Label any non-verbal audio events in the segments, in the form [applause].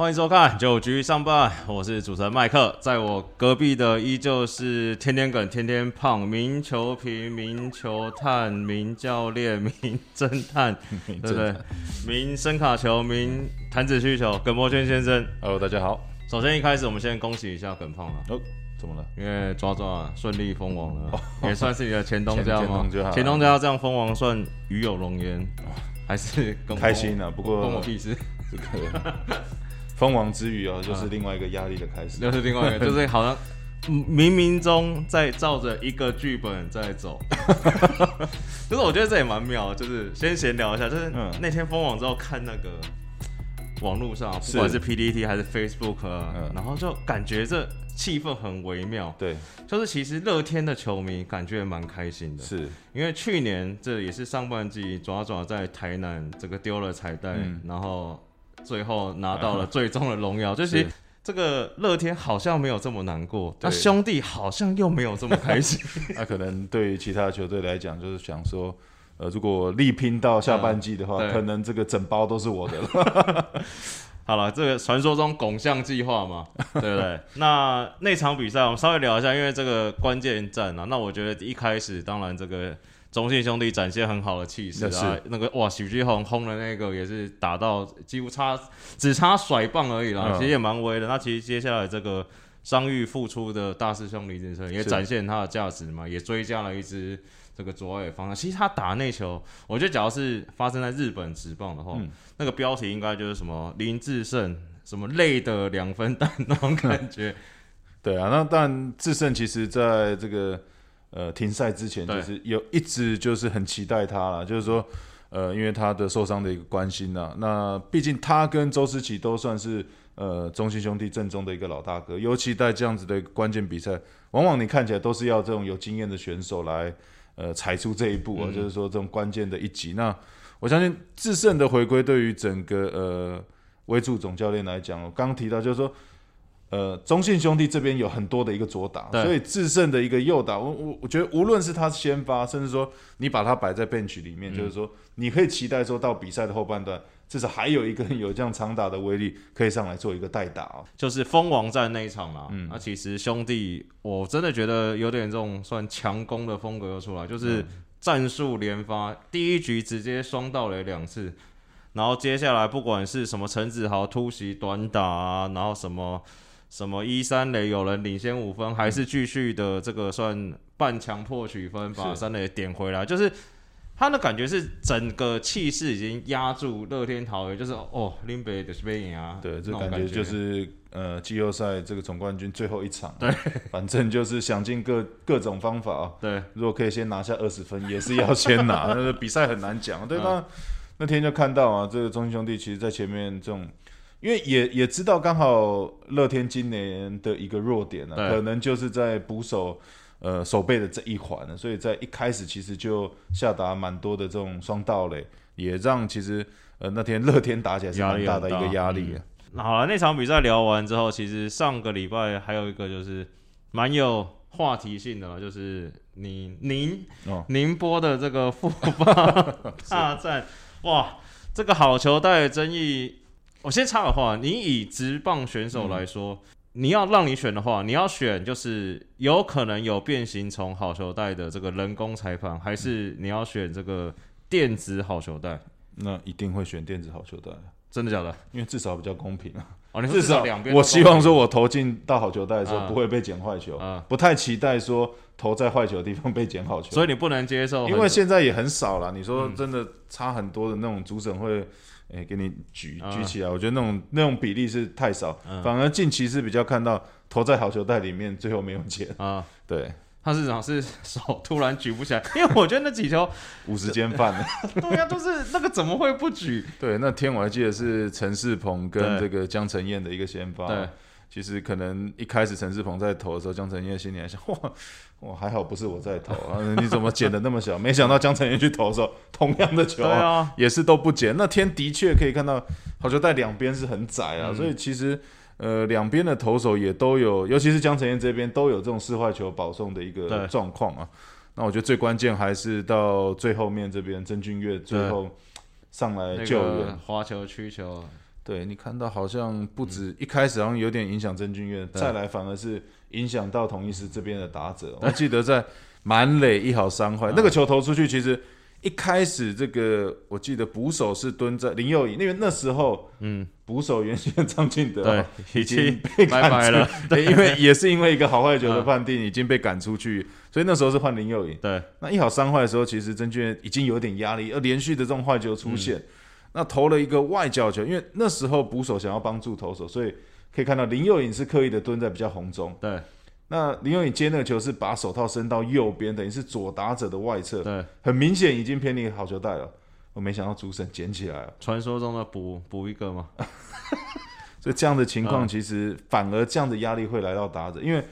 欢迎收看九局上半，我是主持人麦克，在我隔壁的依旧是天天梗、天天胖、名球评、名球探、名教练、名侦探，[laughs] 对不对？名声卡球、名弹子需求，耿博轩先生。Hello，大家好。首先一开始，我们先恭喜一下耿胖了，哦，怎么了？因为抓抓顺利封王了，[laughs] 也算是你的前东家吗东家？前东家这样封王算与有荣焉，还是开心啊！不过关我屁事。这个蜂王之余哦，就是另外一个压力的开始。又是另外一个，[laughs] 就是好像嗯冥冥中在照着一个剧本在走。[laughs] 就是我觉得这也蛮妙的，就是先闲聊一下，就是嗯。那天封王之后看那个网络上，不管是 PPT 还是 Facebook，、啊嗯。然后就感觉这气氛很微妙。对，就是其实乐天的球迷感觉蛮开心的，是。因为去年这也是上半季爪爪在台南这个丢了彩带，嗯。然后最后拿到了最终的荣耀，就是是这个乐天好像没有这么难过，那兄弟好像又没有这么开心。那 [laughs] 可能对于其他球队来讲，就是想说，呃，如果力拼到下半季的话，嗯可能这个整包都是我的了。[laughs] 好了，这个传说中拱象计划嘛，[laughs] 对不对？那那场比赛我们稍微聊一下，因为这个关键战啊，那我觉得一开始当然这个中信兄弟展现很好的气势啊那个哇许继宏轰的那个也是打到几乎差只差甩棒而已啦，嗯其实也蛮威的。那其实接下来这个伤愈复出的大师兄李志胜也展现他的价值嘛，也追加了一支。这个左外方向，其实他打内球，我觉得只要是发生在日本职棒的话，嗯那个标题应该就是什么林志胜什么累的两分弹那种感觉。[laughs] 对啊，那但志，胜其实在这个呃停赛之前，就是有一直就是很期待他了，就是说呃，因为他的受伤的一个关心呐，那毕竟他跟周思琪都算是呃中信兄弟阵中的一个老大哥，尤其在这样子的关键比赛，往往你看起来都是要这种有经验的选手来呃踩出这一步啊，嗯就是说这种关键的一集。那我相信智胜的回归对于整个呃威助总教练来讲，我刚刚提到就是说。呃，中信兄弟这边有很多的一个左打，对。所以智胜的一个右打，我我我觉得无论是他先发，甚至说你把他摆在 bench 里面，嗯。就是说你可以期待说到比赛的后半段，至少还有一个有这样长打的威力，可以上来做一个代打哦。就是蜂王战那一场啦，嗯。那其实兄弟我真的觉得有点这种算强攻的风格又出来，就是战术连发，第一局直接双盗垒两次，然后接下来不管是什么陈子豪突袭短打啊，然后什么什么一三垒有人领先五分，还是继续的这个算半强迫取分，把是三垒点回来，就是。他的感觉是整个气势已经压住乐天桃园，就是哦，林北的是被赢啊，对，这感觉就是呃季后赛这个总冠军最后一场，[laughs] 对，反正就是想尽各各种方法啊，对，如果可以先拿下二十分，也是要先拿。[laughs] 那个比赛很难讲，对嗯吧？那天就看到啊，这个中信兄弟其实在前面这种，因为也也知道刚好乐天今年的一个弱点呢、对。可能就是在捕手呃手背的这一环呢，所以在一开始其实就下达蛮多的这种双盗垒，也让其实呃那天乐天打起来是蛮大的一个压力啊。那好了，那场比赛聊完之后，其实上个礼拜还有一个就是蛮有话题性的了，就是你您哦。宁波的这个富邦 [laughs] 大战，哇，这个好球带的争议，我先插个话，你以职棒选手来说。你要让你选的话，你要选就是有可能有变形虫好球带的这个人工裁判，还是你要选这个电子好球带？那一定会选电子好球带，真的假的？因为至少比较公平啊。哦，你至少两边我希望说，我投进到好球带的时候啊不会被捡坏球，啊不太期待说投在坏球的地方被捡好球。所以你不能接受，因为现在也很少了，你说嗯真的差很多的那种主审会，诶、给你举啊举起来，我觉得那种那种比例是太少，嗯反而近期是比较看到投在好球袋里面，最后没有捡。啊，对，他是想是手突然举不起来，因为我觉得那几球，五十间饭了。[laughs] 对呀、就是那个怎么会不举？对，那天我还记得是陈世鹏跟对这个江晨燕的一个先发。对，其实可能一开始陈世鹏在投的时候，江晨燕心里还想：[laughs] 哇哇，还好不是我在投啊！[laughs] 你怎么捡的那么小？没想到江晨燕去投的时候，同样的球对啊，啊，也是都不捡。那天的确可以看到好球带两边是很窄啊，嗯所以其实呃两边的投手也都有，尤其是江承燕这边都有这种四坏球保送的一对个状况啊。那我觉得最关键还是到最后面这边曾俊岳最后上来救援，个滑球、曲球，对你看到好像不止一开始好像有点影响曾俊岳，再来反而是影响到同一师这边的打者。我记得在满垒一好三坏，那个球投出去，其实一开始这个我记得捕手是蹲在林佑颖，因为那时候嗯，捕手原先张进德对 [laughs] 已经被拜拜了，[laughs] 对，因为也是因为一个好坏球的判定已经被赶出去，所以那时候是换林佑颖。对，那一好三坏的时候，其实曾俊已经有点压力，而连续的这种坏球出现。那投了一个外角球，因为那时候捕手想要帮助投手，所以可以看到林佑颖是刻意的蹲在比较红中。对，那林佑颖接那个球是把手套伸到右边，等于是左打者的外侧。对，很明显已经偏离好球带了。我没想到主审捡起来了，传说中的补补一个吗？[laughs] 所以这样的情况其实反而这样的压力会来到打者，因为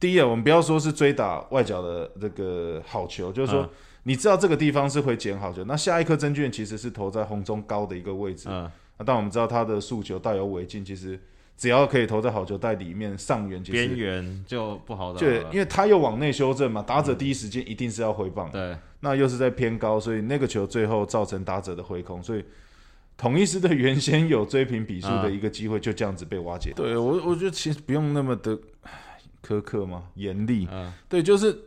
第一啊，我们不要说是追打外角的这个好球，就是说。你知道这个地方是会捡好球，那下一颗真卷其实是投在红中高的一个位置。嗯，那但我们知道他的诉求带有违禁，其实只要可以投在好球带里面上缘，边缘就不好打。对，因为他又往内修正嘛，打者第一时间一定是要回棒。对，那又是在偏高，所以那个球最后造成打者的回空，所以统一师的原先有追平比数的一个机会就这样子被瓦解。对我，我觉得其实不用那么的苛刻嘛，严厉。嗯，对，就是。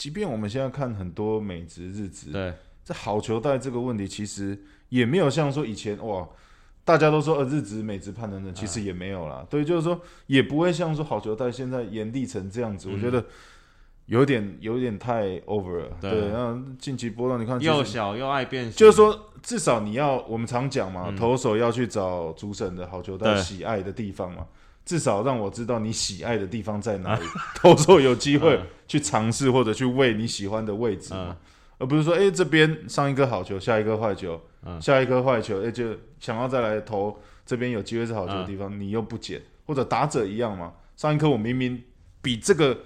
即便我们现在看很多美职、日职，对，这好球带这个问题，其实也没有像说以前哇，大家都说呃日职、美职判等等，其实也没有啦。对，就是说也不会像说好球带现在严厉成这样子，我觉得有点有点太 over 了。对，那近期波动你看又小又爱变，就是说至少你要我们常讲嘛，投手要去找主审的好球带喜爱的地方嘛。至少让我知道你喜爱的地方在哪里，[laughs] 投手有机会去尝试或者去喂你喜欢的位置嘛，而不是说，哎，这边上一颗好球，下一颗坏球，下一颗坏球，哎，就想要再来投这边有机会是好球的地方，你又不捡，或者打者一样嘛，上一颗我明明比这个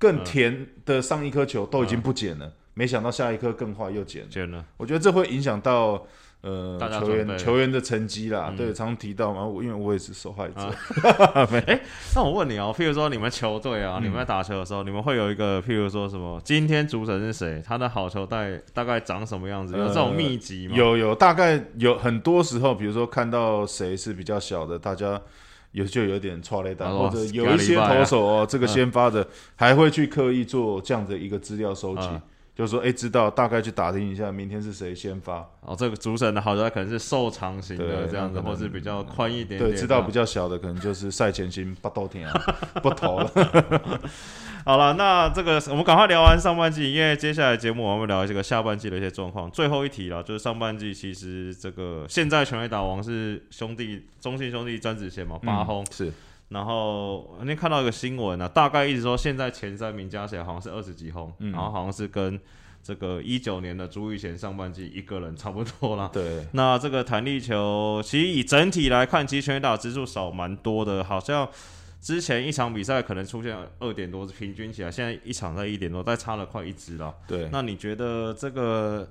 更甜的上一颗球都已经不捡了，没想到下一颗更坏又捡，捡了，我觉得这会影响到。呃，球员球员的成绩啦，对，常提到嘛，我因为我也是受害者。[laughs] 哎，那我问你哦，譬如说你们球队啊，你们在打球的时候，你们会有一个譬如说什么？今天主审是谁？他的好球带大概长什么样子？有这种秘籍吗？有有，大概有很多时候，比如说看到谁是比较小的，大家有就有点错雷单，或者有一些投手哦，这个先发的还会去刻意做这样的一个资料收集。就是说，哎，知道大概去打听一下，明天是谁先发。哦，这个主审的好像可能是瘦长型的这样子，或是比较宽一点点。对，知道比较小的可能就是赛前先不多天啊，不投了。[laughs] 好了，那这个我们赶快聊完上半季，因为接下来节目我们聊这个下半季的一些状况。最后一题了，就是上半季其实这个现在全垒打王是兄弟中信兄弟詹子贤嘛，八轰是。然后那天看到一个新闻啊，大概一直说现在前三名加起来好像是二十几轰，然后好像是跟这个一九年的朱玉贤上半季一个人差不多啦。对，那这个弹力球其实以整体来看，其实全垒打支数少蛮多的，好像之前一场比赛可能出现二点多，平均起来现在一场在一点多，再差了快一支了。对，那你觉得这个？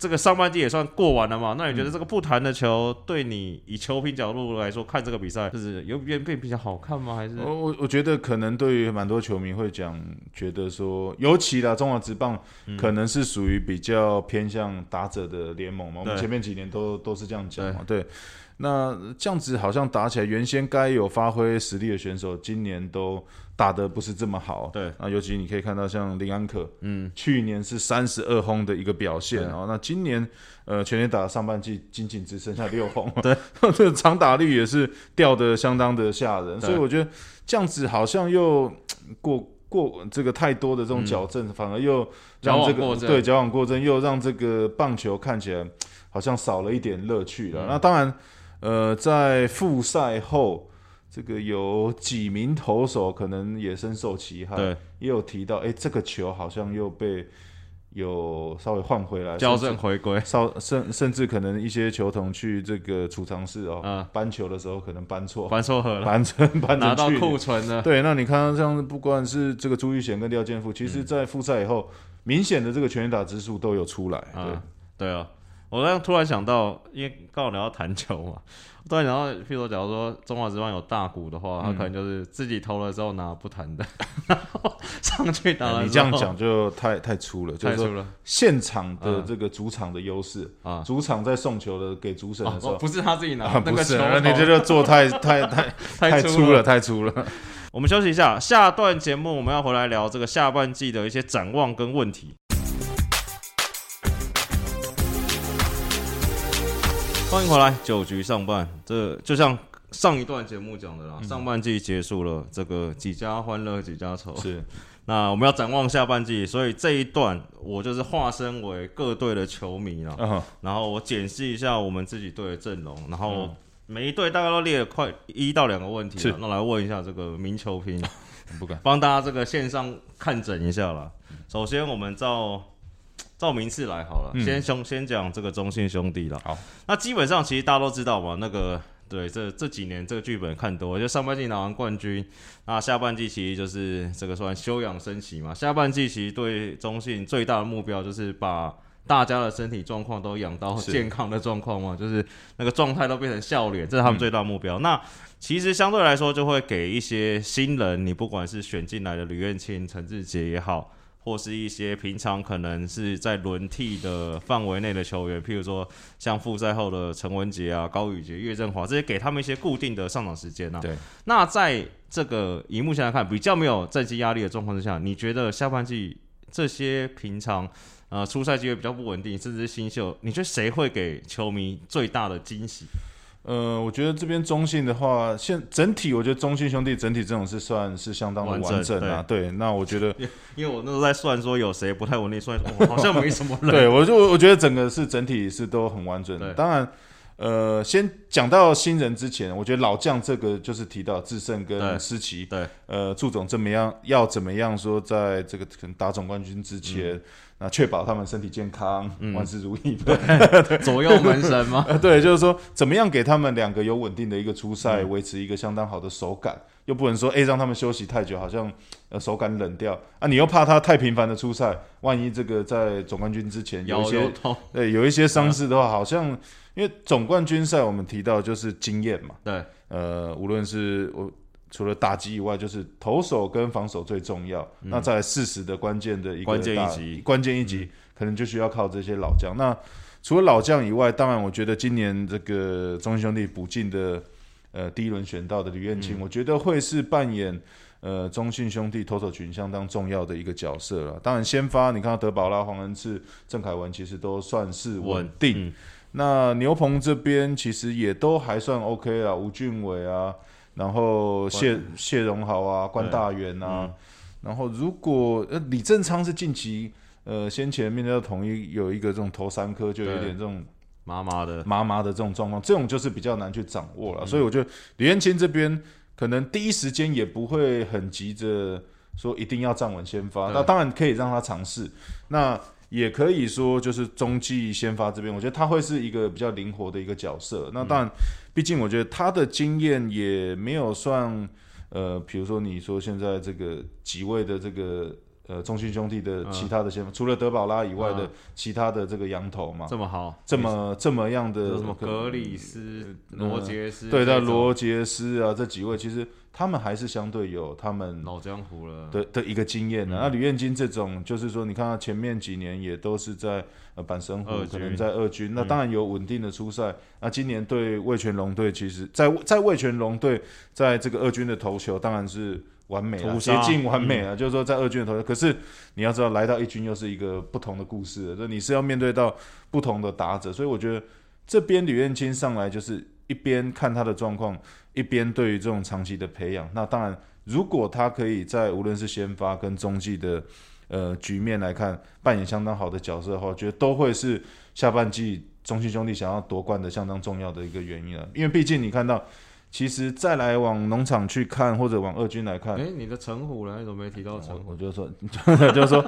这个上半季也算过完了嘛？那你觉得这个不弹的球对你以球评角度来说看这个比赛，就是有变变比较好看吗？还是我我我觉得可能对于蛮多球迷会讲，觉得说，尤其啦，中华职棒可能是属于比较偏向打者的联盟嘛。我们前面几年都都是这样讲嘛。对，那这样子好像打起来，原先该有发挥实力的选手，今年都。打的不是这么好，对。啊，尤其你可以看到像林安可，嗯，去年是三十二轰的一个表现哦，那今年呃全年打上半季仅仅只剩下六轰，[laughs] 对，[laughs] 这个长打率也是掉的相当的吓人，所以我觉得这样子好像又过过这个太多的这种矫正，反而又让这个对矫枉过正，又让这个棒球看起来好像少了一点乐趣了。那当然，呃，在复赛后。这个有几名投手可能也深受其害，对，也有提到，哎，这个球好像又被有稍微换回来，校正回归，稍甚甚至可能一些球童去这个储藏室哦，搬球的时候可能搬错，搬错盒了，搬成 [laughs] 搬拿到库存了。对，那你看到像不管是这个朱玉贤跟廖建富，其实在复赛以后，明显的这个全垒打之数都有出来，对，对啊。我刚刚突然想到，因为刚好聊到弹球嘛，[laughs] 突然想到，譬如说，假如说中华职棒有大股的话，他可能就是自己投了之后拿不弹的，[laughs] 然后上去打了。你这样讲就太太粗了，就是说太粗了现场的这个主场的优势啊主场在送球的给主审的时候，哦不是他自己拿，不是，你这个做太 [laughs] 太太太粗了，。太粗了。我们休息一下，下段节目我们要回来聊这个下半季的一些展望跟问题。欢迎回来，九局上半，这就像上一段节目讲的啦，上半季结束了，这个几家欢乐几家愁。是，[laughs] 那我们要展望下半季，所以这一段我就是化身为各队的球迷啦，嗯，然后我检视一下我们自己队的阵容，然后每一队大概都列了快一到两个问题了，那来问一下这个名球评，[laughs] 不敢。帮大家这个线上看诊一下了。首先我们照照名次来好了，嗯先兄先讲这个中信兄弟了。好，那基本上其实大家都知道嘛，那个对这这几年这个剧本看多了，就上半季拿完冠军，那下半季其实就是这个算休养生息嘛。下半季其实对中信最大的目标就是把大家的身体状况都养到健康的状况嘛，就是那个状态都变成笑脸，这是他们最大目标。嗯那其实相对来说，就会给一些新人，你不管是选进来的吕彦青、陈志杰也好，或是一些平常可能是在轮替的范围内的球员，譬如说像复赛后的陈文杰啊、高宇杰、岳振华这些，给他们一些固定的上场时间啊。对，那在这个以目前来看，比较没有战绩压力的状况之下，你觉得下半季这些平常呃出赛机会比较不稳定，甚至是新秀，你觉得谁会给球迷最大的惊喜？呃，我觉得这边中信的话，现整体我觉得中信兄弟整体阵容是算是相当的完整啊。对，那我觉得，因为我那时候在算说有谁不太稳定，算哦好像没什么人。对我就我觉得整个是整体是都很完整的。对当然，呃，先讲到新人之前，我觉得老将这个就是提到智胜跟思琪，对，呃，祝总怎么样，要怎么样说，在这个可能打总冠军之前，嗯。那确保他们身体健康，万事如意。[laughs] 左右门神吗？呃，[laughs] 对，就是说怎么样给他们两个有稳定的一个出赛，维持一个相当好的手感，又不能说哎让他们休息太久，好像呃手感冷掉啊，你又怕他太频繁的出赛，万一这个在总冠军之前有一些对有一些伤势的话，好像因为总冠军赛我们提到就是经验嘛，对，呃，无论是我除了打击以外，就是投手跟防守最重要。那在适时的关键的一个关键一大击关键一击可能就需要靠这些老将。那除了老将以外，当然我觉得今年这个中信兄弟补进的呃第一轮选到的吕彦青，我觉得会是扮演。呃，中信兄弟投手群相当重要的一个角色了。当然，先发你看到德保拉、黄恩赐、郑凯文，其实都算是稳定。嗯那牛棚这边其实也都还算 OK 啊，吴俊伟啊，然后谢谢荣豪啊，关大元啊，嗯。然后如果呃李正昌是近期呃先前面对到统一有一个这种投三颗就有对点这种麻麻的，麻麻的这种状况，这种就是比较难去掌握嗯了。所以我觉得李彦青这边可能第一时间也不会很急着说一定要站稳先发，对。那当然可以让他尝试，那也可以说就是中继先发这边，我觉得他会是一个比较灵活的一个角色。那当然，毕竟我觉得他的经验也没有算呃，比如说你说现在这个几位的这个。呃，中信兄弟的其他的先发，除了德保拉以外的嗯其他的这个羊头嘛，这么好，这么这么样的什么格里斯、罗杰斯，对，这种到罗杰斯啊这几位，其实他们还是相对有他们老江湖了，的的一个经验的、嗯。那吕彦金这种，就是说，你看他前面几年也都是在呃板神湖二，可能在二军，那当然有稳定的出赛。那今年对魏全龙队，其实在在魏全龙队在这个二军的投球当然是完美接近完美了。就是说在二军的投球，可是你要知道，来到一军又是一个不同的故事了，就你是要面对到不同的打者，所以我觉得这边吕彦青上来就是一边看他的状况，一边对于这种长期的培养。那当然，如果他可以在无论是先发跟中继的呃局面来看，扮演相当好的角色的话，我觉得都会是下半季中信兄弟想要夺冠的相当重要的一个原因了。因为毕竟你看到，其实再来往农场去看，或者往二军来看，哎，你的陈虎呢？你怎么没提到陈虎？我就说，[laughs] 就是说。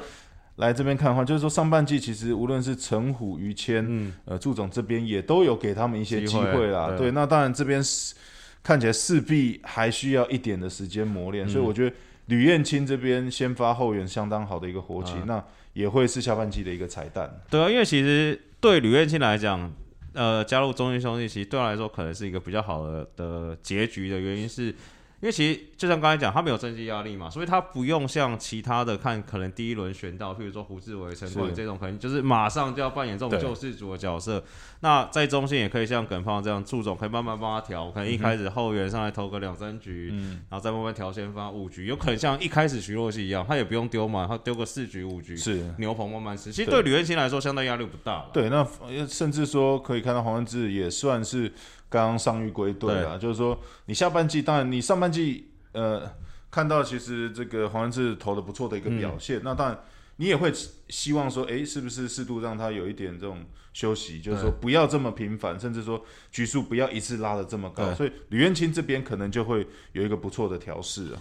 来这边看的话，就是说上半季其实无论是陈虎、于谦，嗯，呃，祝总这边也都有给他们一些机机会会啦。对对，那当然这边是看起来势必还需要一点的时间磨练，嗯所以我觉得吕燕青这边先发后援相当好的一个活棋，嗯那也会是下半季的一个彩蛋。对啊，因为其实对吕燕青来讲，呃，加入中信兄弟其实对他来说可能是一个比较好的的结局的原因是。因为其实就像刚才讲，他没有政绩压力嘛，所以他不用像其他的看可能第一轮选到，譬如说胡志伟、陈冠这种，可能就是马上就要扮演这种救世主的角色。那在中线也可以像耿胖这样，祝总可以慢慢帮他调，可能一开始后援上来投个两三局，然后再慢慢调先发五局，有可能像一开始徐若曦一样，他也不用丢嘛，他丢个四局五局，是牛棚慢慢吃。其实对吕彦青来说，相对压力不大。对，那甚至说可以看到黄文志也算是刚刚上玉归队啊，就是说你下半季，当然你上半季。呃，看到其实这个黄文志投的不错的一个表现，那当然你也会希望说，哎，是不是适度让他有一点这种休息，就是说不要这么频繁，甚至说局数不要一次拉的这么高，所以吕元清这边可能就会有一个不错的调试啊。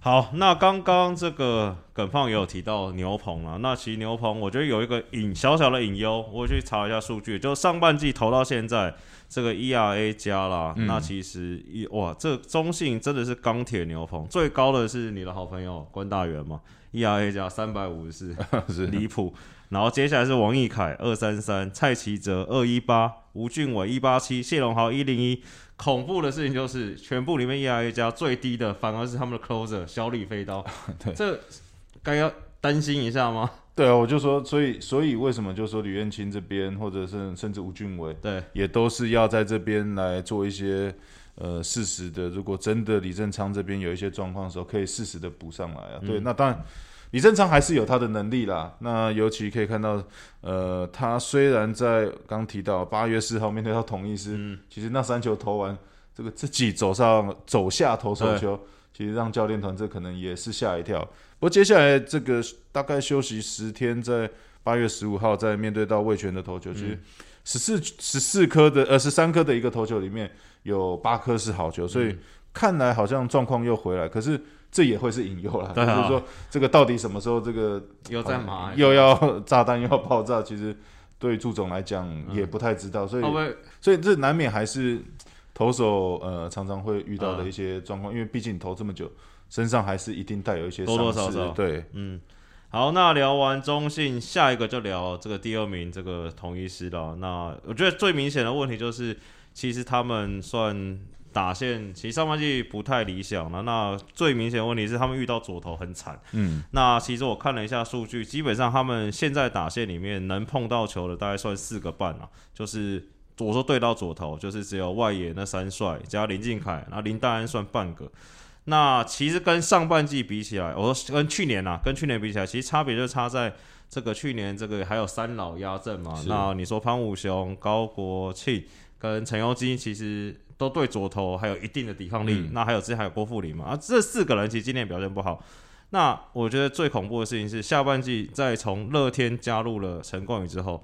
好，那刚刚这个耿胖也有提到牛棚了，那其实牛棚我觉得有一个隐小小的隐忧，我去查一下数据，就上半季投到现在。这个 ERA 加啦，那其实一哇，这中信真的是钢铁牛棚，最高的是你的好朋友关大元嘛，ERA 加三百五十四，[laughs] 离谱。然后接下来是王义凯二三三，蔡奇哲二一八，吴俊伟一八七，谢龙豪一零一。恐怖的事情就是，全部里面 ERA 加最低的反而是他们的 closer 小李飞刀，[laughs] 对这该要担心一下吗？对啊，我就说，所以所以为什么就说吕彦青这边，或者是甚至吴俊伟，对，也都是要在这边来做一些呃适时的。如果真的李正昌这边有一些状况的时候，可以适时的补上来啊。对，那当然李正昌还是有他的能力啦。那尤其可以看到，呃，他虽然在刚提到八月四号面对到同一师，其实那三球投完，这个自己走上走下投手球，其实让教练团这可能也是吓一跳。不过接下来这个大概休息十天，在八月十五号再面对到魏权的投球，其实十四十四颗的呃十三颗的一个投球里面有八颗是好球，所以看来好像状况又回来。可是这也会是引诱了，就是说这个到底什么时候这个又在麻又要炸弹又要爆炸，其实对祝总来讲也不太知道，所以所以这难免还是投手呃常常会遇到的一些状况，因为毕竟投这么久。身上还是一定带有一些多多少少。对，嗯，好，那聊完中信，下一个就聊这个第二名这个统一师了。那我觉得最明显的问题就是，其实他们算打线，其实上半季不太理想了。那最明显的问题是，他们遇到左投很惨。嗯，那其实我看了一下数据，基本上他们现在打线里面能碰到球的大概算四个半啊，就是我说对到左投，就是只有外野那三帅加林敬凯，然后林大安算半个。那其实跟上半季比起来，我说跟去年啊，跟去年比起来，其实差别就差在这个去年这个还有三老压阵嘛。那你说潘武雄、高国庆跟陈优基，其实都对左投还有一定的抵抗力。那还有之前还有郭富林嘛，啊，这四个人其实今年表现不好。那我觉得最恐怖的事情是下半季再从乐天加入了陈冠宇之后。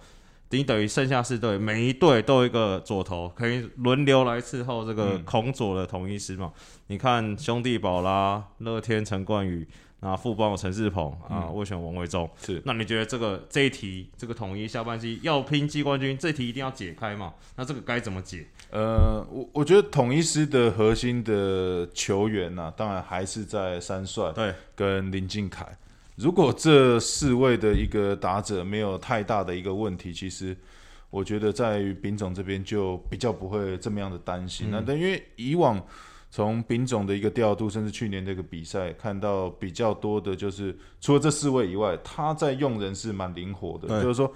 你等于剩下四队，每一队都有一个左投，可以轮流来伺候这个孔左的统一师嘛？你看兄弟宝啦、乐天陈冠宇，那富邦陈世鹏啊，我选王维忠，是。那你觉得这个这一题，这个统一下半季要拼季冠军，这题一定要解开嘛？那这个该怎么解？呃，我我觉得统一师的核心的球员呢，当然还是在三帅对跟林敬凯。如果这四位的一个打者没有太大的一个问题，其实我觉得在于丙总这边就比较不会这么样的担心。那但因为以往从丙总的一个调度，甚至去年这个比赛看到比较多的，就是除了这四位以外，他在用人是蛮灵活的，就是说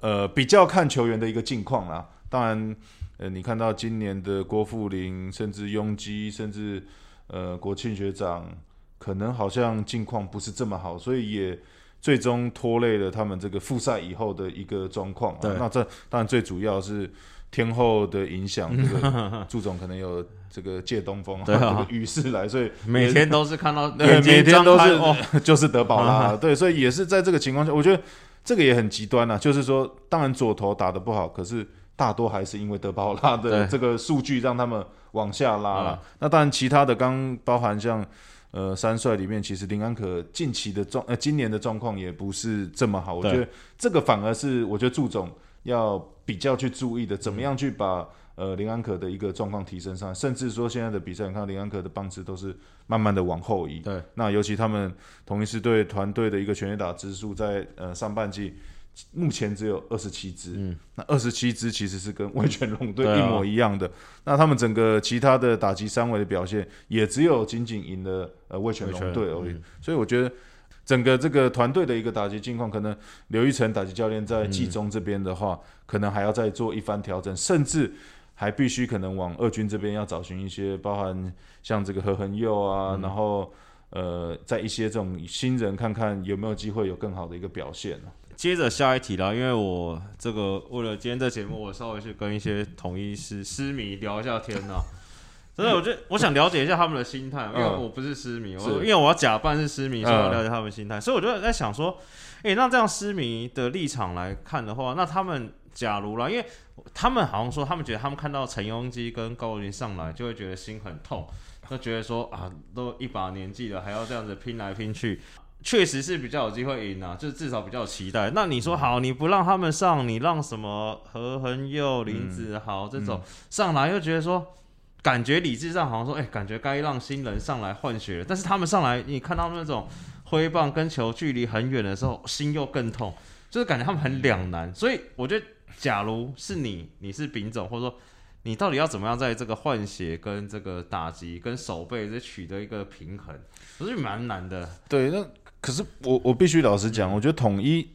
呃比较看球员的一个境况啦。当然呃你看到今年的郭富林，甚至拥基，甚至呃国庆学长。可能好像境况不是这么好，所以也最终拖累了他们这个复赛以后的一个状况。对，那这当然最主要是天后的影响，这个祝总可能有这个借东风，[laughs] 这个雨势来，所以每天都是看到，[laughs] 每天都是 [laughs] 就是德保拉，对，所以也是在这个情况下，我觉得这个也很极端啊。就是说，当然左投打的不好，可是大多还是因为德保拉的这个数据让他们往下拉了。那当然，其他的刚包含像。呃，三帅里面其实林安可近期的状呃，今年的状况也不是这么好。我觉得这个反而是我觉得祝总要比较去注意的，怎么样去把呃林安可的一个状况提升上，甚至说现在的比赛，你看林安可的棒次都是慢慢的往后移。对，那尤其他们同一支队团队的一个全垒打支数在呃上半季目前只有二十七支，嗯那二十七支其实是跟 [laughs] 味全龙队一模一样的。那他们整个其他的打击三围的表现，也只有仅仅赢了呃味全龙队而已。嗯所以我觉得整个这个团队的一个打击境况，可能刘玉成打击教练在季中这边的话，可能还要再做一番调整，甚至还必须可能往二军这边要找寻一些，包含像这个何恒佑啊，然后。呃，在一些这种新人看看有没有机会有更好的一个表现呢、接着下一题啦，因为我这个为了今天这节目，我稍微去跟一些统一师师迷聊一下天呐、真的，我就我想了解一下他们的心态，因为嗯。我不是失迷，我因为我要假扮是失迷，所以了解他们心态，所以我就在想说，诶、那这样失迷的立场来看的话，那他们假如啦，因为他们好像说，他们觉得他们看到陈庸基跟高云上来，就会觉得心很痛，就觉得说啊，都一把年纪了，还要这样子拼来拼去。[laughs] 确实是比较有机会赢啊，就是至少比较有期待。那你说好，你不让他们上，你让什么何恒佑、林子豪这种上来，又觉得说，感觉理智上好像说，哎、感觉该让新人上来换血了。但是他们上来，你看到那种挥棒跟球距离很远的时候，心又更痛，就是感觉他们很两难。所以我觉得，假如是你，你是丙总，或者说你到底要怎么样在这个换血跟这个打击跟手背这取得一个平衡，我觉得蛮难的。对，那可是我我必须老实讲，我觉得统一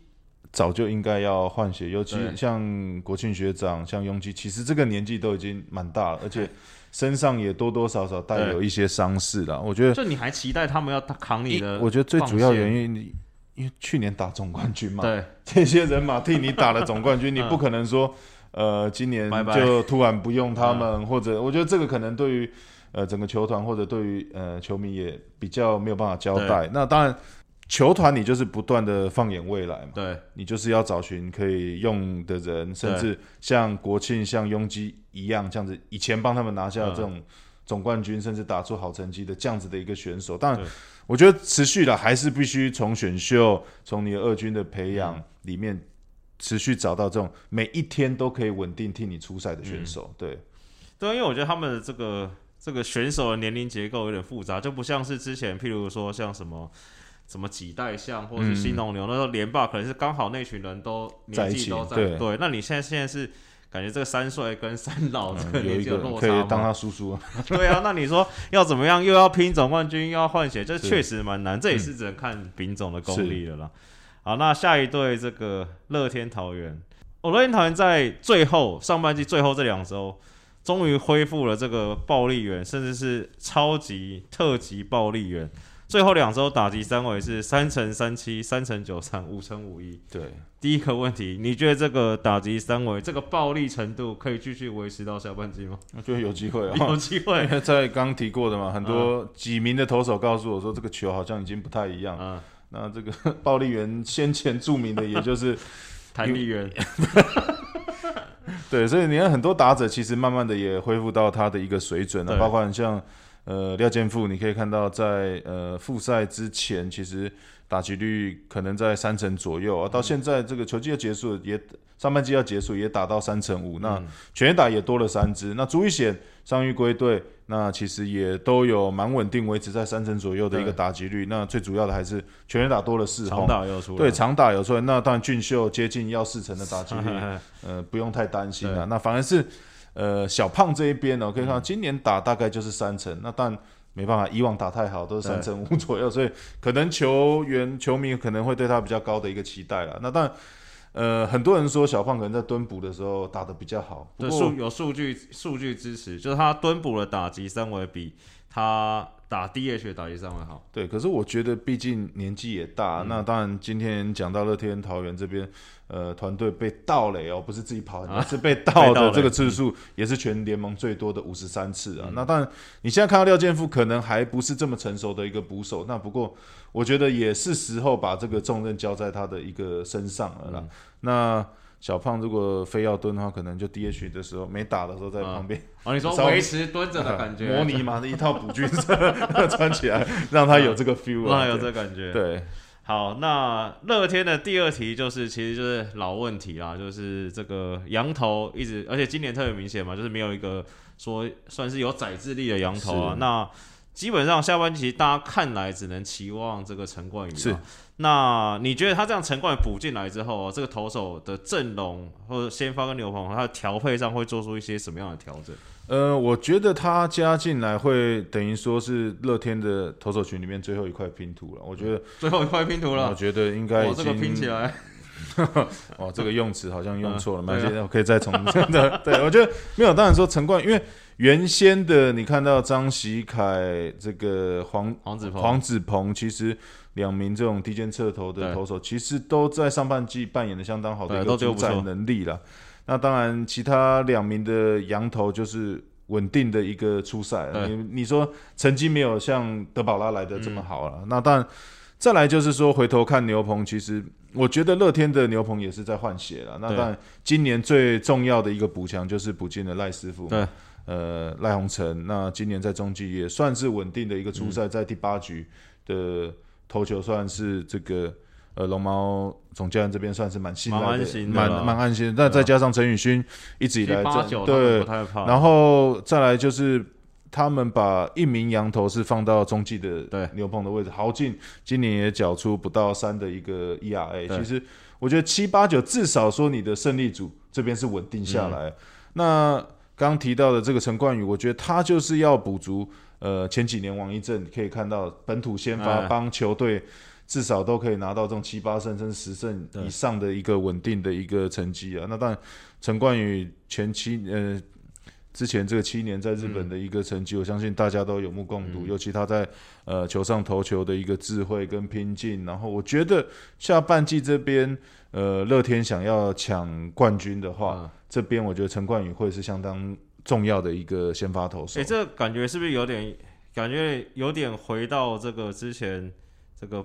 早就应该要换血，尤其像国庆学长、像雍基，其实这个年纪都已经蛮大了，而且身上也多多少少带有一些伤势了。我觉得，就你还期待他们要扛你的？我觉得最主要原因，因，你因为去年打总冠军嘛，对 [laughs] 这些人马替你打了总冠军，[laughs] 你嗯不可能说，呃，今年就突然不用他们，或者我觉得这个可能对于呃整个球团或者对于呃球迷也比较没有办法交代。那当然，球团你就是不断的放眼未来嘛，对你就是要找寻可以用的人，甚至像国庆、像拥基一样，这样子以前帮他们拿下嗯这种总冠军，甚至打出好成绩的这样子的一个选手。当然，我觉得持续的还是必须从选秀、从你的二军的培养里面持续找到这种每一天都可以稳定替你出赛的选手。对，对，因为我觉得他们的这个这个选手的年龄结构有点复杂，就不像是之前，譬如说像什么。什么几代象，或者是新农牛，那时候连霸可能是刚好那群人都年纪都在对对。那你现在现在是感觉这个三岁跟三老这个有一年纪有个可以落差吗？当他叔叔啊。[laughs] 对啊，那你说要怎么样？又要拼总冠军，又要换血，这是确实蛮难。这也是只能看丙总的功力了啦。好，那下一队这个乐天桃园，哦，乐天桃园在最后上半季最后这两周，终于恢复了这个暴力源，甚至是超级特级暴力源。最后两周打击三围是三乘三七、三乘九三、五乘五一。对，第一个问题，你觉得这个打击三围这个暴力程度可以继续维持到下半季吗？我觉得有机会啊有啊。机会。[laughs] 在刚提过的嘛，很多几名的投手告诉我说，这个球好像已经不太一样。嗯，那这个暴力员先前著名的，也就是弹力员。[laughs] 对，所以你看很多打者其实慢慢的也恢复到他的一个水准了，对包括你像呃廖健富，你可以看到在呃复赛之前，其实打击率可能在三成左右啊，到现在这个球季要结束也上半季要结束也打到三成五，那全垒打也多了三支，那朱一显伤愈归队，那其实也都有蛮稳定维持在三成左右的一个打击率，那最主要的还是全垒打多了四长轰。打又出来，对，长打有出来，那当然俊秀接近要四成的打击率，[laughs] 呃，不用太担心了。那反而是呃小胖这一边呢，可以看到今年打大概就是三成，那但没办法，以往打太好都是三成五左右，所以可能球员球迷可能会对他比较高的一个期待了。那但。呃，很多人说小胖可能在蹲捕的时候打的比较好，对数有数据数据支持，就是他蹲捕的打击三围比他打 DH 的打击三会好。对，可是我觉得毕竟年纪也大，那当然今天讲到乐天桃园这边，呃，团队被盗垒哦，不是自己跑，是被盗的这个次数 [laughs] 也是全联盟最多的五十三次啊。那当然，你现在看到廖健富可能还不是这么成熟的一个捕手，那不过我觉得也是时候把这个重任交在他的一个身上了啦。那小胖如果非要蹲的话，可能就 DH 的时候没打的时候在旁边哦，你说维持蹲着的感觉，模拟嘛，一套补军色穿起来，[laughs] 让他有这个 feel 啊，[laughs] 让他有对这感觉。对。好，那乐天的第二题就是，其实就是老问题啦，就是这个羊头一直，而且今年特别明显嘛，就是没有一个说算是有宰制力的羊头啊。那基本上下半季大家看来只能期望这个陈冠宇是。那你觉得他这样陈冠宇补进来之后，这个投手的阵容或者先发跟牛棚，他的调配上会做出一些什么样的调整？呃，我觉得他加进来会等于说是乐天的投手群里面最后一块拼图了。我觉得，最后一块拼图了我，觉得应该哇，已这个拼起来，[laughs] 哦，这个用词好像用错了，嗯蛮对啊现在可以再重真的。对，我觉得没有，当然说陈冠，因为原先的你看到张喜凯这个黄黄子鹏，黄子鹏，其实两名这种低肩侧投的投手，其实都在上半季扮演的相当好的一个主宰能力了。那当然，其他两名的羊头就是稳定的一个出赛。对你你说成绩没有像德保拉来的这么好嗯了，那当然再来就是说回头看牛棚，其实我觉得乐天的牛棚也是在换血了。那对当然，今年最重要的一个补强就是补进了赖师傅。对呃，赖鸿成，那今年在中继也算是稳定的一个出赛，在第八局的投球算是这个呃龙猫总教练这边算是蛮信赖蛮安的，蛮心的啦蛮安心的。那再加上陈宇勋一直以来对然后再来就是他们把一名羊头是放到中继的对牛棚的位置，豪进今年也缴出不到三的一个 ERA，其实我觉得七八九至少说你的胜利组这边是稳定下嗯来。那刚提到的这个陈冠宇，我觉得他就是要补足呃前几年王一正可以看到本土先发哎帮球队。至少都可以拿到这种七八胜甚至十胜以上的一个稳定的一个成绩啊。那当然，陈冠宇前期呃之前这个七年在日本的一个成绩，我相信大家都有目共睹。尤其他在呃球上投球的一个智慧跟拼劲，然后我觉得下半季这边呃乐天想要抢冠军的话，嗯这边我觉得陈冠宇会是相当重要的一个先发投手。哎、这感觉是不是有点感觉有点回到这个之前这个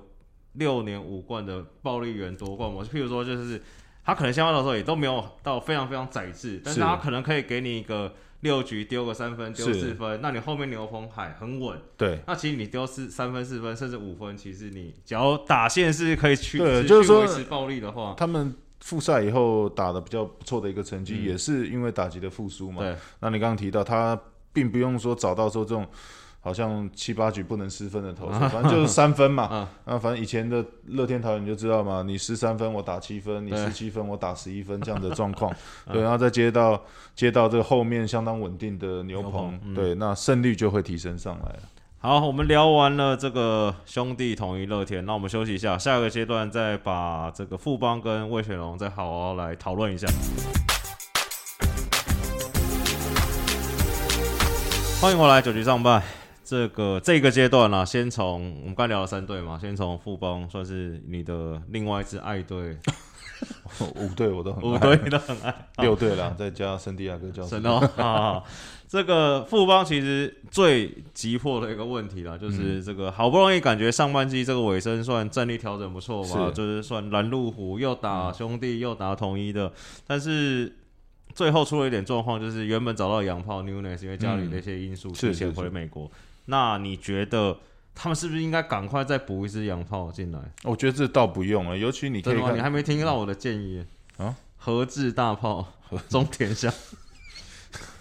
六年五冠的暴力员夺冠模式？譬如说，就是他可能先发的时候也都没有到非常非常窄制，但是是他可能可以给你一个六局丢个三分，丢四分，那你后面牛棚海很稳。对，那其实你丢四三分、四分，甚至五分，其实你只要打线是可以去持续对就是说维持暴力的话，他们复赛以后打的比较不错的一个成绩，嗯。也是因为打击的复苏嘛。对。那你刚刚提到，他并不用说找到说这种好像七八局不能失分的投手，反正就是三分嘛。[laughs] 嗯那反正以前的乐天桃园你就知道嘛，你失三分我打七分，你对失七分我打十一分这样的状况。[laughs] 嗯对，然后再接到接到这个后面相当稳定的牛牛棚对，那胜率就会提升上来了。好，我们聊完了这个兄弟统一乐天，那我们休息一下，下个阶段再把这个富邦跟魏雪龙再好好来讨论一下。欢迎回来九局上半，这个这个阶段呢、先从我们刚聊了三队嘛，先从富邦算是你的另外一支爱队，[laughs] 五队我都很爱，五队都很爱。[laughs] 六队啦，再加圣地亚哥教授神。哦啊！这个富邦其实最急迫的一个问题啦，就是这个好不容易感觉上半季这个尾声算战力调整不错嘛，是就是算拦路虎又打兄弟又打统一的，但是最后出了一点状况，就是原本找到洋炮 Newness，因为家里的一些因素是提前回美国。那你觉得他们是不是应该赶快再补一支洋炮进来？我觉得这倒不用了，尤其你可真的吗？以看你还没听到我的建议啊？合制大炮中田香。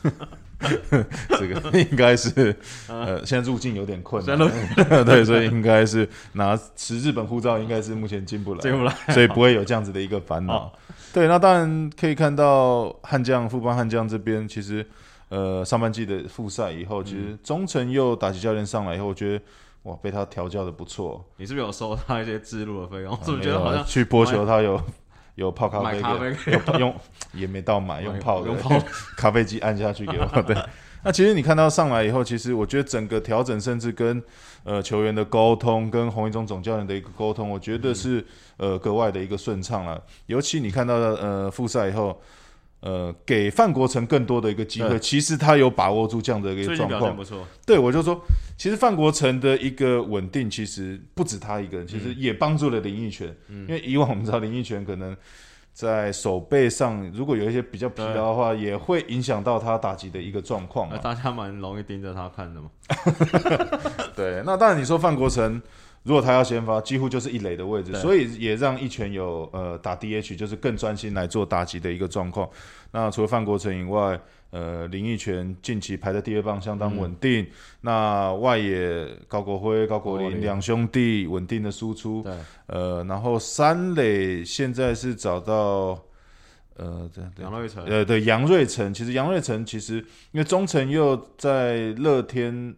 [laughs] 这个应该是呃，现在入境有点困难现在，[laughs] 对，所以应该是拿持日本护照，应该是目前进不来，进不来，所以不会有这样子的一个烦恼。对，那当然可以看到悍将富邦悍将这边，其实呃上半季的复赛以后，其实中诚又打击教练上来以后，我觉得哇被他调教的不错，你是不是有收他一些资助的费用？啊是不是觉得好像去波球他有有泡咖啡买咖啡有用也没到买用泡的 [laughs] 用泡 [laughs] 咖啡机按下去给我。对，[laughs] 那其实你看到上来以后，其实我觉得整个调整，甚至跟呃球员的沟通，跟洪一中总教练的一个沟通，我觉得是、呃格外的一个顺畅了。尤其你看到呃复赛以后。呃，给范国成更多的一个机会，其实他有把握住这样的一个状况。不错，对，我就说，其实范国成的一个稳定，其实不止他一个人，其实也帮助了林奕泉。因为以往我们知道林奕泉可能在手背上，如果有一些比较疲劳的话，也会影响到他打击的一个状况。那大家蛮容易盯着他看的嘛。[laughs] 对，那当然你说范国成，如果他要先发，几乎就是一垒的位置，所以也让一拳有呃打 DH，就是更专心来做打击的一个状况。那除了范国成以外，呃，林奕泉近期排在第二棒，相当稳定。那外野高国辉、高国林林。两兄弟稳定的输出。对，呃，然后三垒现在是找到呃，对对。杨瑞成，呃，对，杨瑞成，其实杨瑞成其实因为中诚又在乐天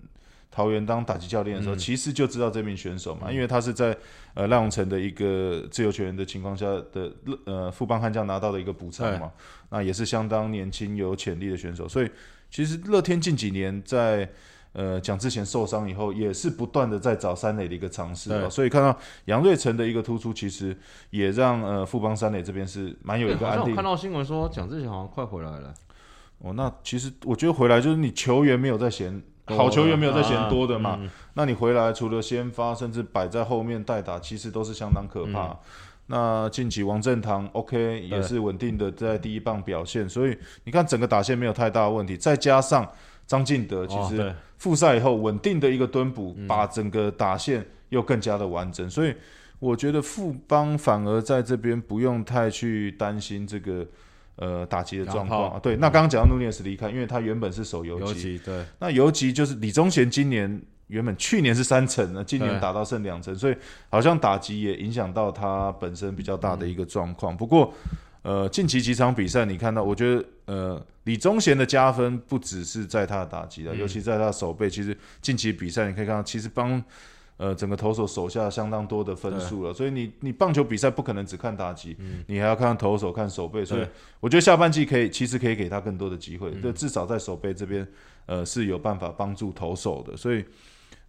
桃园当打击教练的时候，嗯。其实就知道这名选手嘛，因为他是在呃赖永成的一个自由球员的情况下的呃富邦悍将拿到的一个补偿嘛，那也是相当年轻有潜力的选手，所以其实乐天近几年在。呃，蒋志贤受伤以后，也是不断的在找三垒的一个尝试啊，所以看到杨瑞成的一个突出，其实也让呃富邦三垒这边是蛮有一个安定。我看到新闻说蒋志贤好像快回来了，哦，那其实我觉得回来就是你球员没有在嫌多好球员没有在嫌啊多的嘛，嗯那你回来除了先发，甚至摆在后面代打，其实都是相当可怕。嗯。那近期王振堂 OK 也是稳定的在第一棒表现，所以你看整个打线没有太大的问题，再加上张进德其实复赛以后稳定的一个蹲捕，把整个打线又更加的完整，所以我觉得富邦反而在这边不用太去担心这个呃打击的状洋况。啊对，那刚刚讲到努涅斯离开，因为他原本是守游尤击，对，那游击就是李宗贤今年原本去年是三成呢，今年打到剩两成，所以好像打击也影响到他本身比较大的一个状况。不过，呃，近期几场比赛你看到，我觉得呃李宗贤的加分不只是在他的打击了，嗯尤其在他的手背，其实近期比赛你可以看到，其实帮。呃，整个投手手下相当多的分数了，所以你你棒球比赛不可能只看打击，你还要看投手、看手背，所以我觉得下半季可以，其实可以给他更多的机会，就至少在手背这边，呃，是有办法帮助投手的。所以，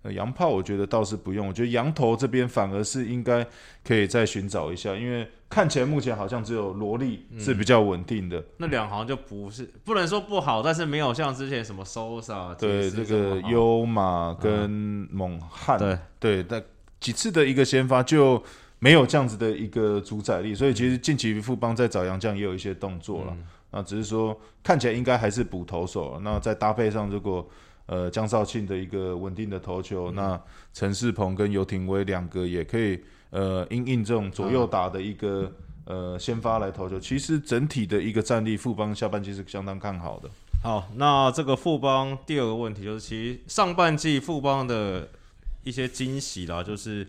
呃，洋炮我觉得倒是不用，我觉得羊头这边反而是应该可以再寻找一下，因为看起来目前好像只有萝莉是比较稳定的。那两行就不是不能说不好，但是没有像之前什么 Sosa 对，这个优马跟猛汉，对对，但几次的一个先发就没有这样子的一个主宰力，所以其实近期富邦在找洋将也有一些动作了。那只是说看起来应该还是补投手，那再搭配上如果呃江少庆的一个稳定的投球，那陈世鹏跟尤廷威两个也可以呃因应这种左右打的一个、呃先发来投球，其实整体的一个战力富邦下半季是相当看好的。好，那这个富邦第二个问题就是，其实上半季富邦的一些惊喜啦，就是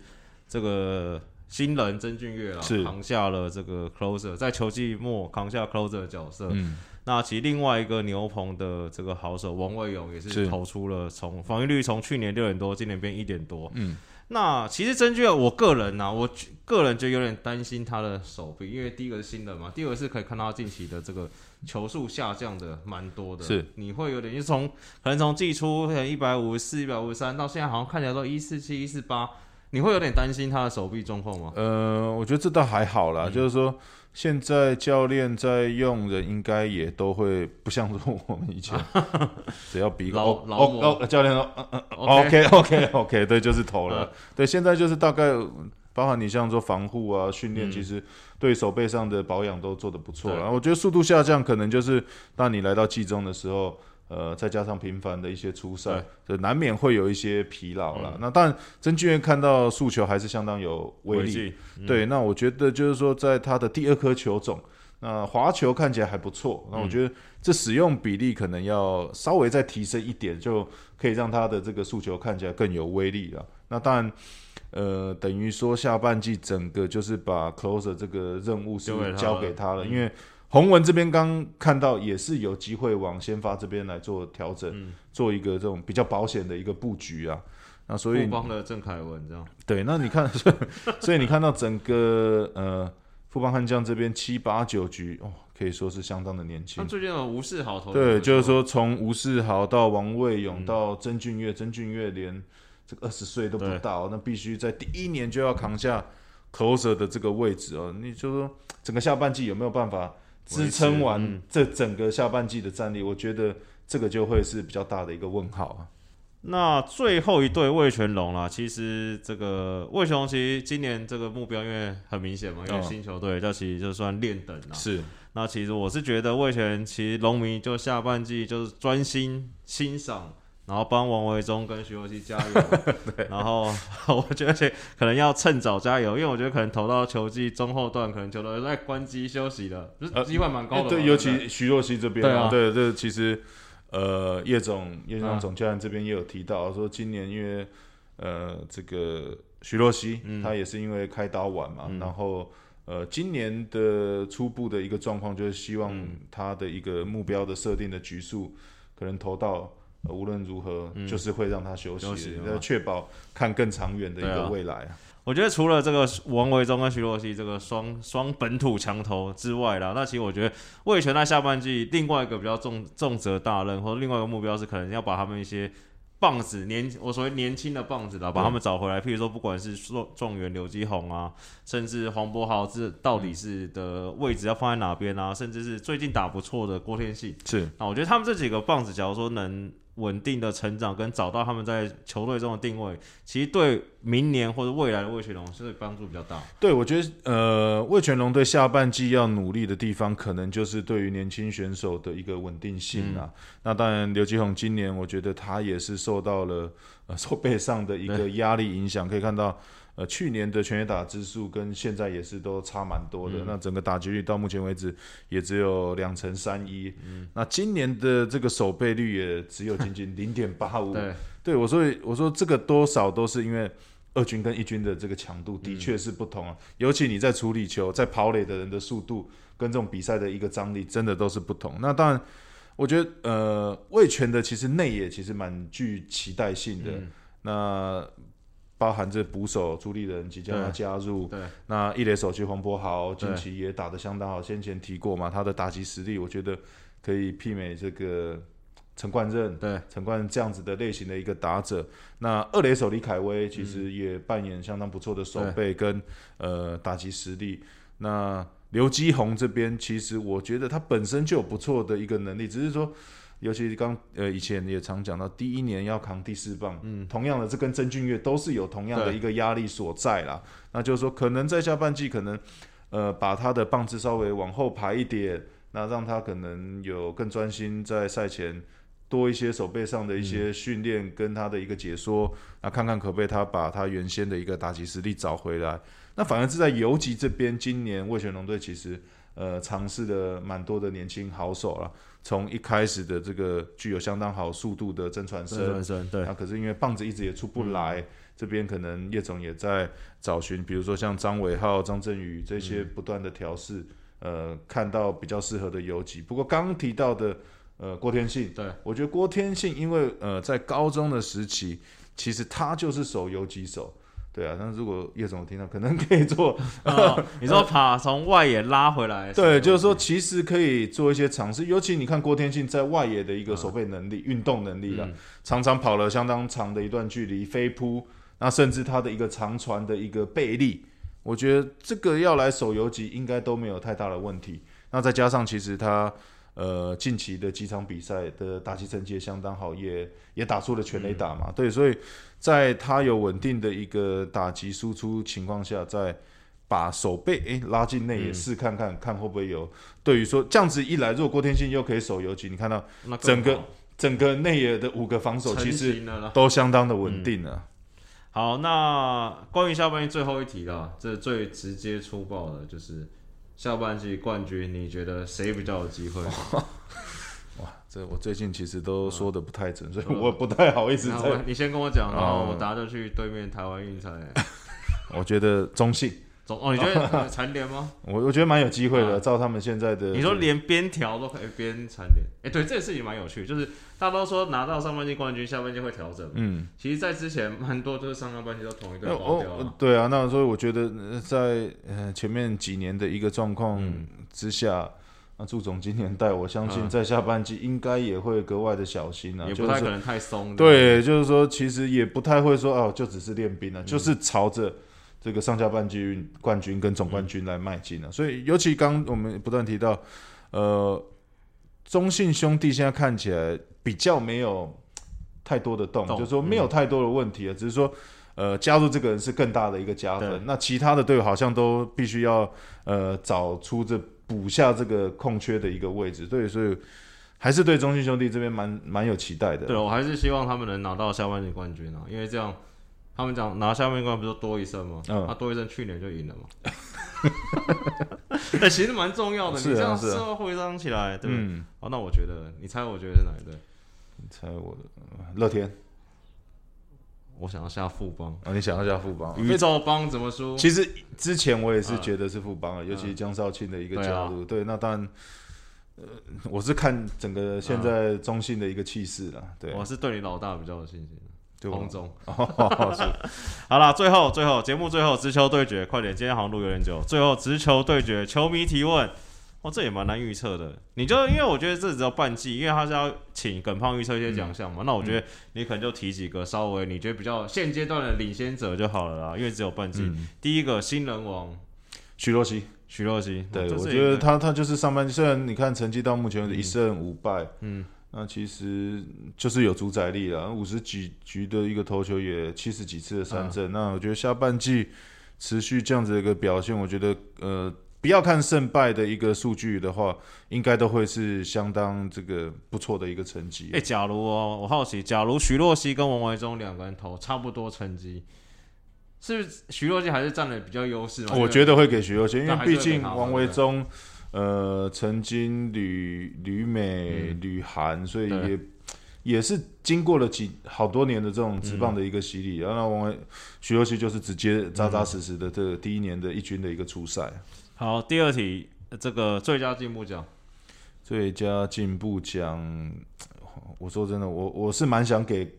这个新人曾俊岳啦，扛下了这个 closer，在球季末扛下 closer 的角色。嗯，那其实另外一个牛棚的这个好手王卫勇也是是投出了从防御率从去年六点多，今年变一点多。嗯，那其实真俊岳，我个人呐、我觉个人就有点担心他的手臂，因为第一个是新人嘛，第二个是可以看到他近期的这个球速下降的蛮多的。是，你会有点，就从可能从季初可能一百五十四、一百五十三，到现在好像看起来都一四七、一四八，你会有点担心他的手臂状况吗？呃，我觉得这倒还好嗯啦，就是说现在教练在用人，应该也都会不像说我们以前 [laughs] 只要比个劳哦劳模哦哦，教练说 [laughs] 嗯嗯 OK OK OK 对，就是投了嗯。对，现在就是大概包含你像说防护啊、训练，嗯其实对手背上的保养都做得不错对了。我觉得速度下降，可能就是当你来到季中的时候。呃，再加上频繁的一些出赛，就难免会有一些疲劳了。那当然，曾俊彦看到诉求还是相当有威力，际对，那我觉得就是说，在他的第二颗球种，那滑球看起来还不错。那我觉得这使用比例可能要稍微再提升一点，就可以让他的这个诉求看起来更有威力了。那当然，呃，等于说下半季整个就是把 closer 这个任务是交给他交给他了，因为洪文这边刚看到也是有机会往先发这边来做调整，做一个这种比较保险的一个布局啊。那所以富邦的郑凯文这样，对，那你看，[laughs] 所以你看到整个呃富邦悍将这边七八九局哦，可以说是相当的年轻那轻。最近有吴世豪投，对，就是，说从吴世豪到王卫勇嗯到曾俊岳，曾俊岳连这个二十岁都不到，那必须在第一年就要扛下 closer 的这个位置哦。你就说整个下半季有没有办法支撑完嗯这整个下半季的战力？我觉得这个就会是比较大的一个问号啊。那最后一队魏全龙啦，其实这个魏全龙其实今年这个目标因为很明显嘛，因为哦新球队，这其实就算练等啦。是，那其实我是觉得魏全其实龙迷就下半季就是专心欣赏然后帮王维忠跟徐若曦加油。[laughs] 对然后 [laughs] 我觉得且可能要趁早加油，因为我觉得可能投到球季中后段，可能球队在关机休息了，就是机会蛮高的嘛。对，尤其徐若曦这边对啊对，这其实呃，叶总叶总总教练这边也有提到说，今年因为呃这个徐若曦嗯他也是因为开刀晚嘛，然后呃今年的初步的一个状况就是希望嗯他的一个目标的设定的局数可能投到。呃无论如何，就是会让他休息要确保看更长远的一个未来啊。我觉得除了这个王维忠跟徐若曦这个双双本土强投之外啦，那其实我觉得魏权在下半季另外一个比较重重责大任，或者另外一个目标是可能要把他们一些棒子年我所谓年轻的棒子啦，把他们找回来。譬如说，不管是状状元刘基宏啊，甚至黄博豪这到底是的位置要放在哪边啊，甚至是最近打不错的郭天信，是，那我觉得他们这几个棒子，假如说能稳定的成长，跟找到他们在球队中的定位，其实对明年或者未来的魏全龙是帮助比较大。对，我觉得呃，魏全龙对下半季要努力的地方，可能就是对于年轻选手的一个稳定性啊。那当然，刘继宏今年我觉得他也是受到了呃手背上的一个压力影响，可以看到。呃，去年的全垒打支数跟现在也是都差蛮多的。那整个打击率到目前为止也只有两成三一。嗯那今年的这个守备率也只有仅仅 [laughs] 零点八五。对，对我所以我说这个多少都是因为二军跟一军的这个强度的确是不同啊，尤其你在处理球、在跑垒的人的速度跟这种比赛的一个张力，真的都是不同。那当然，我觉得呃，魏权的其实内野其实蛮具期待性的，那包含着捕手朱立人即将要加入，对，那一垒手去黄博豪近期也打得相当好，先前提过嘛，他的打击实力我觉得可以媲美这个陈冠任。对，陈冠这样子的类型的一个打者，那二垒手李凯威其实也扮演相当不错的手背跟、呃打击实力。那刘基宏这边，其实我觉得他本身就有不错的一个能力，只是说，尤其刚呃以前也常讲到，第一年要扛第四棒，嗯，同样的，这跟曾俊岳都是有同样的一个压力所在啦。那就是说，可能在下半季，可能呃把他的棒次稍微往后排一点，那让他可能有更专心在赛前。多一些手背上的一些训练跟他的一个解说，那看看可不可以他把他原先的一个打击实力找回来。那反而是在游击这边，今年魏全龙队其实呃尝试了蛮多的年轻好手了。从一开始的这个具有相当好速度的曾传郑生，对那可是因为棒子一直也出不来，这边可能叶总也在找寻，比如说像张伟浩、张振宇这些不断的调试，呃，看到比较适合的游击。不过刚刚提到的呃郭天信，对，我觉得郭天信因为呃在高中的时期，其实他就是守游击手。对啊，那如果叶总有听到，可能可以做 [laughs] 哦你说把从外野拉回来，[laughs] 对，就是说，其实可以做一些尝试，尤其你看郭天信在外野的一个守备能力、运、动能力了，常常跑了相当长的一段距离飞扑，那甚至他的一个长传的一个背力，我觉得这个要来手游级应该都没有太大的问题。那再加上其实他呃近期的几场比赛的打击成绩也相当好，也也打出了全垒打嘛，对，所以在他有稳定的一个打击输出情况下，在把手背诶拉进内野试看看，看会不会有。对于说这样子一来，如果郭天信又可以守游击，你看到整个整个内野的五个防守其实。都相当的稳定了。好，那关于下半季最后一题啦，这最直接粗暴的就是下半季冠军，你觉得谁比较有机会？[laughs] 哇，这我最近其实都说的不太准，所以我不太好意思你先跟我讲，然后哦我答就去对面台湾运彩。[laughs] 我觉得中信，总哦，你觉得呃 [laughs] 蝉联吗？我我觉得蛮有机会的。啊照他们现在的，你说连边调都可以边蝉联，哎、对，这个事情蛮有趣，就是大家都说拿到上半季冠军，下半季会调整。嗯，其实，在之前蛮多就是上下半季都同一队那包掉了。哦对啊，那所以我觉得呃在呃前面几年的一个状况之下，那祝总今年带，我相信嗯在下半季应该也会格外的小心啊，也不太可能太松。对，就是说其实也不太会说哦，就只是练兵嗯了，就是朝着这个上下半季冠军跟总冠军来迈进了。所以尤其刚我们不断提到，呃，中信兄弟现在看起来比较没有太多的动，就是说没有太多的问题啊，只是说。呃，加入这个人是更大的一个加分。那其他的队友好像都必须要呃找出这补下这个空缺的一个位置。对，所以还是对中信兄弟这边蛮蛮有期待的。对，我还是希望他们能拿到下半季冠军啊，因为这样他们讲拿下半季冠不是多一胜吗？嗯他多一胜去年就赢了嘛。[laughs] 哎，其实蛮重要的，你这样是啊社会章起来，对不对？嗯，好，那我觉得，你猜我觉得是哪一队？你猜我的呃乐天我想要下富邦，啊？你想要下富邦？宇宙帮怎么说？其实之前我也是嗯觉得是富邦啊，尤其江少庆的一个加入，对，那当然，呃，我是看整个现在中信的一个气势了，对，我是对你老大比较有信心。对我洪总，哦是。好啦，最后最后节目最后直球对决，快点，今天好像录有点久。最后直球对决，球迷提问，哦，这也蛮难预测的。你就因为我觉得这只要半季，因为他是要请耿胖预测一些奖项嘛，那我觉得你可能就提几个稍微你觉得比较现阶段的领先者就好了啦，因为只有半季。嗯，第一个新人王。徐若曦，徐若曦，对我觉得他他就是上半季，虽然你看成绩到目前为止一胜五败，嗯那其实就是有主宰力了，五十几局的一个投球也七十几次的三嗯振，那我觉得下半季持续这样子的一个表现，我觉得呃。不要看胜败的一个数据的话，应该都会是相当这个不错的一个成绩。哎、假如哦，我好奇，假如徐若曦跟王维忠两个人投差不多成绩，是不是徐若曦还是占了比较优势嘛？我觉得会给徐若曦，因为毕竟王维忠，呃，曾经旅旅美、嗯旅韩，所以也也是经过了几好多年的这种职棒的一个洗礼。然后王维徐若曦就是直接扎扎实实的这个第一年的一军的一个初赛，好，第二题，呃这个最佳进步奖，最佳进步奖。我说真的，我我是蛮想给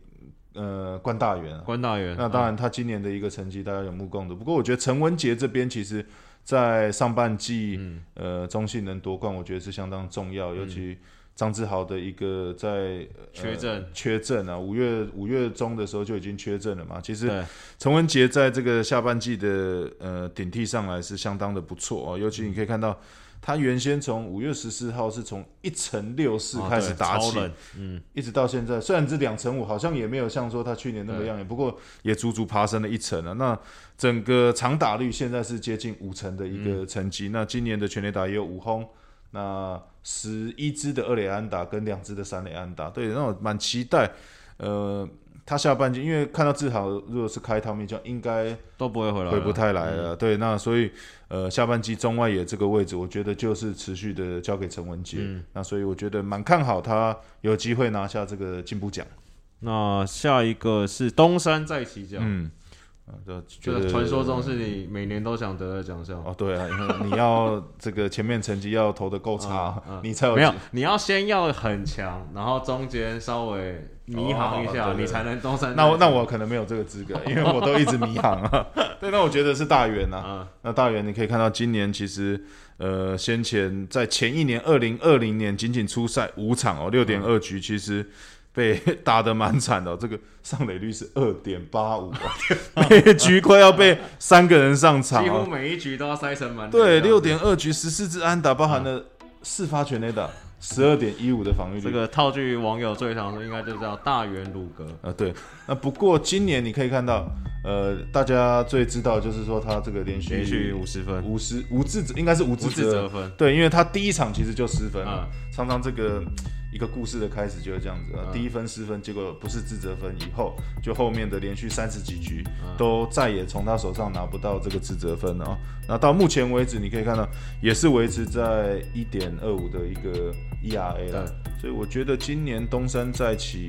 呃关大元啊，关大元。那当然，他今年的一个成绩大家有目共睹。不过，我觉得陈文杰这边其实，在上半季，嗯呃，中信能夺冠，我觉得是相当重要。尤其张志豪的一个在、呃缺阵缺阵啊，五月五月中的时候就已经缺阵了嘛。其实对，陈文杰在这个下半季的呃顶替上来是相当的不错哦，尤其你可以看到。他原先从五月十四号是从一乘六四哦开始打起，嗯，一直到现在，虽然是两成五，好像也没有像说他去年那么样眼，不过也足足爬升了一层了。那整个长打率现在是接近五成的一个成绩。那今年的全垒打也有五轰，那十一支的二垒安打跟两支的三垒安打，对，那我蛮期待。呃，他下半季因为看到志豪如果是开汤面酱，应该都不会回来，回不太来了。对，那所以呃下半季中外野这个位置，我觉得就是持续的交给陈文杰。嗯那所以我觉得蛮看好他有机会拿下这个进步奖。那下一个是东山再起奖，嗯，啊，就觉得这传说中是你每年都想得的奖项。哦，对啊，因为你要 [laughs] 这个前面成绩要投的够差，嗯嗯你才有没有，你要先要很强，然后中间稍微迷航一下，你才能东山。那我那我可能没有这个资格，因为我都一直迷航啊。[laughs] 对，那我觉得是大元啊。嗯，那大元你可以看到，今年其实呃，先前在前一年二零二零年仅仅出赛五场哦，六点二局，其实被打得蛮惨的哦、[laughs] 这个上垒率是二点八五，[laughs] 每局快要被三个人上场几乎哦。每一局都要塞成满。对，六点二局十四支安打，包含了四发全垒打，十二点一五的防御率。这个套句网友最常说，应该就叫大圆鲁格。啊，对，那不过今年你可以看到，呃，大家最知道就是说他这个连续连续五十分，五十无自责，应该是无无自责自责分。对，因为他第一场其实就失分了，嗯常常这个一个故事的开始就是这样子啊，嗯第一分失分，结果不是自责分，以后就后面的连续三十几局嗯。都再也从他手上拿不到这个自责分了啊。那到目前为止，你可以看到也是维持在一点二五的一个 ERA 了，所以我觉得今年东山再起，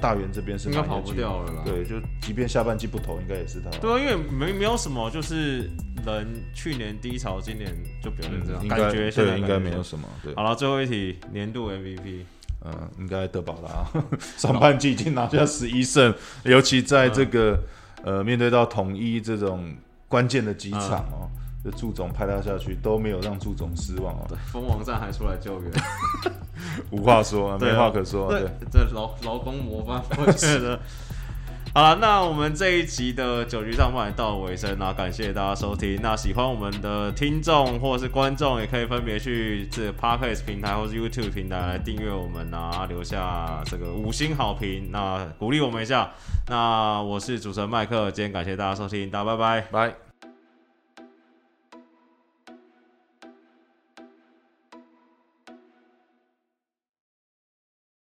大元这边是应该跑不掉了啦。对，就即便下半季不投，应该也是他。对啊，因为没没有什么，就是人去年低潮，今年就表现这样，感觉现在对，应该没有什么。对，好了，最后一题，年度 MVP，嗯，应该得保了啊！[laughs] 上半季已经拿下十一胜，尤其在这个、呃面对到统一这种关键的几场哦，这祝总派他下去都没有让祝总失望哦，蜂王战还出来救援，[laughs] 无话说，对啊没话可说。对，这劳劳工模范，我觉得。[laughs] 好了，那我们这一集的九局上半也到了尾声啦，感谢大家收听。那喜欢我们的听众或者是观众，也可以分别去这个 Podcast 平台或是 YouTube 平台来订阅我们啊，留下这个五星好评，那鼓励我们一下。那我是主持人麦克，今天感谢大家收听，大家拜拜。拜。